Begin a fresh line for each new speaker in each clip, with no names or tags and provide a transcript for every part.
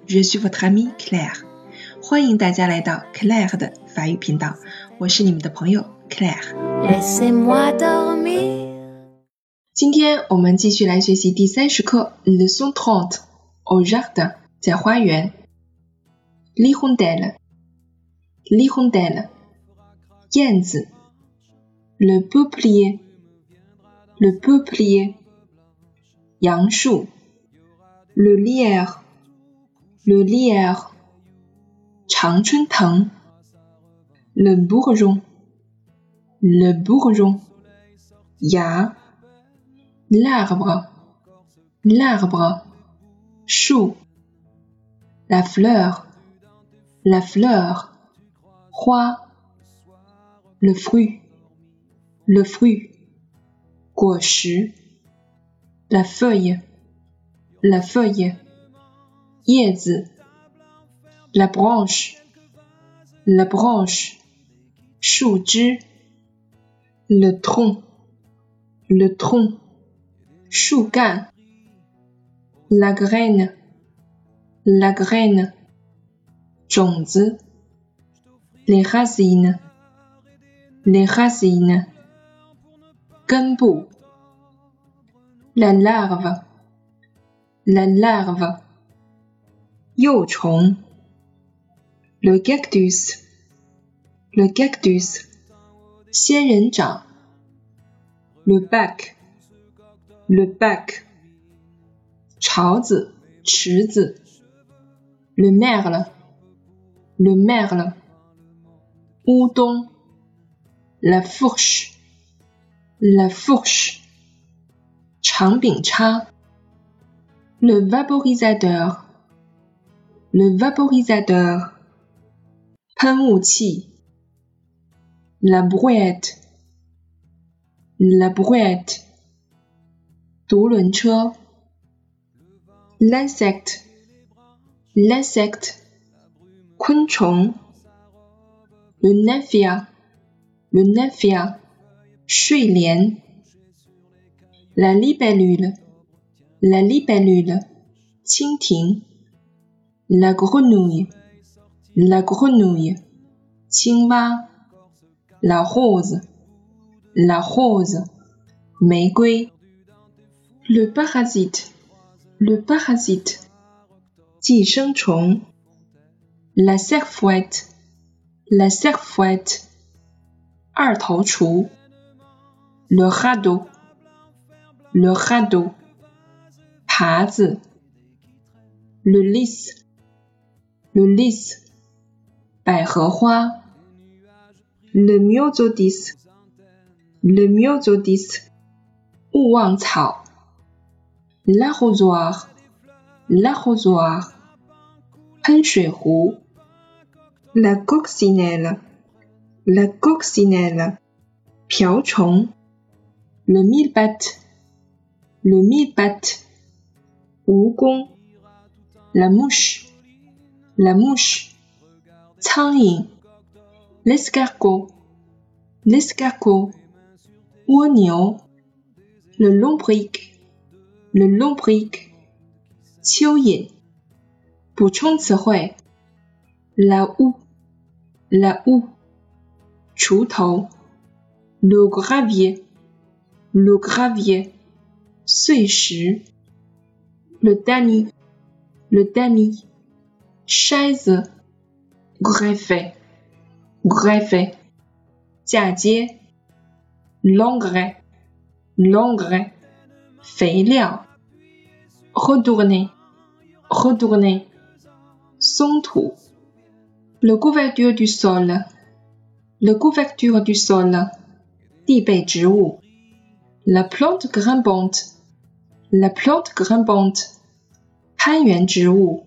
FM，je suis votre amie Claire。欢迎大家来到 Claire 的法语频道，我是你们的朋友 Claire。
Laissez-moi dormir.
今天我们继续来学习第三十课 Leçon trente au jardin，在花园。L'hirondelle，l'hirondelle，燕子。Le peuplier，le peuplier，杨树。Le le lierre, Chang Teng, le bourgeon, le bourgeon, ya, l'arbre, l'arbre, chou, la fleur, la fleur, roi, le fruit, le fruit, guo la feuille, la feuille. 叶子. La branche, la branche, 树枝. Le tronc, le tronc, 树干，la graine，la graine，种子，les racines，les racines，根部，la larve，la larve， 幼虫，le cactus，le cactus，仙人掌，le bac。le bac，槽子、池子；le merle，le merle，乌冬；la fourche，la fourche，长柄叉；le le vaporisateur, la brouette, la brouette, l'insecte, l'insecte, kunchong, le nefia, le nefia, shuilien, la libellule, la libellule la grenouille, la grenouille, la rose, la rose, meigui, le parasite, le parasite, chong, la serfouette, la serfouette, chou, le radeau, le radeau, pazi, le lys, le lys, 百合花。Le myosotis, le myosotis, 勿忘草。l'arrosoir, l'arrosoir, 喷水壶，la coccinelle, la coccinelle, 瓢虫，le millepattes, le millepattes, 蜈蚣，la mouche, la mouche, 苍蝇，l'escargot, l'escargot, 蜗牛，le lombric, le lombric，蚯蚓。补充词汇：la ou，la ou，锄头；le gravier，le gravier，碎石；le tamis，le tamis， 筛子；greffer，greffer，嫁接；l'engrais，l'engrais。肥料，retourner，retourner，松土，le couverture du sol，le couverture du sol，地被植物，la plante grimpante，la plante grimpante，攀援植物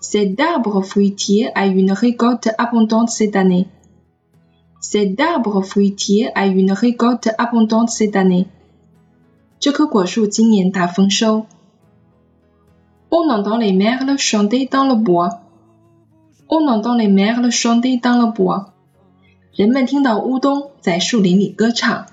Cet arbre fruitier a une récolte abondante cette année. Cet arbre fruitier a une récolte abondante cette année. 这棵果树今年大丰收。On entend les merles chanter dans le bois. On entend les merles chanter dans le bois. 人们听到乌冬在树林里歌唱。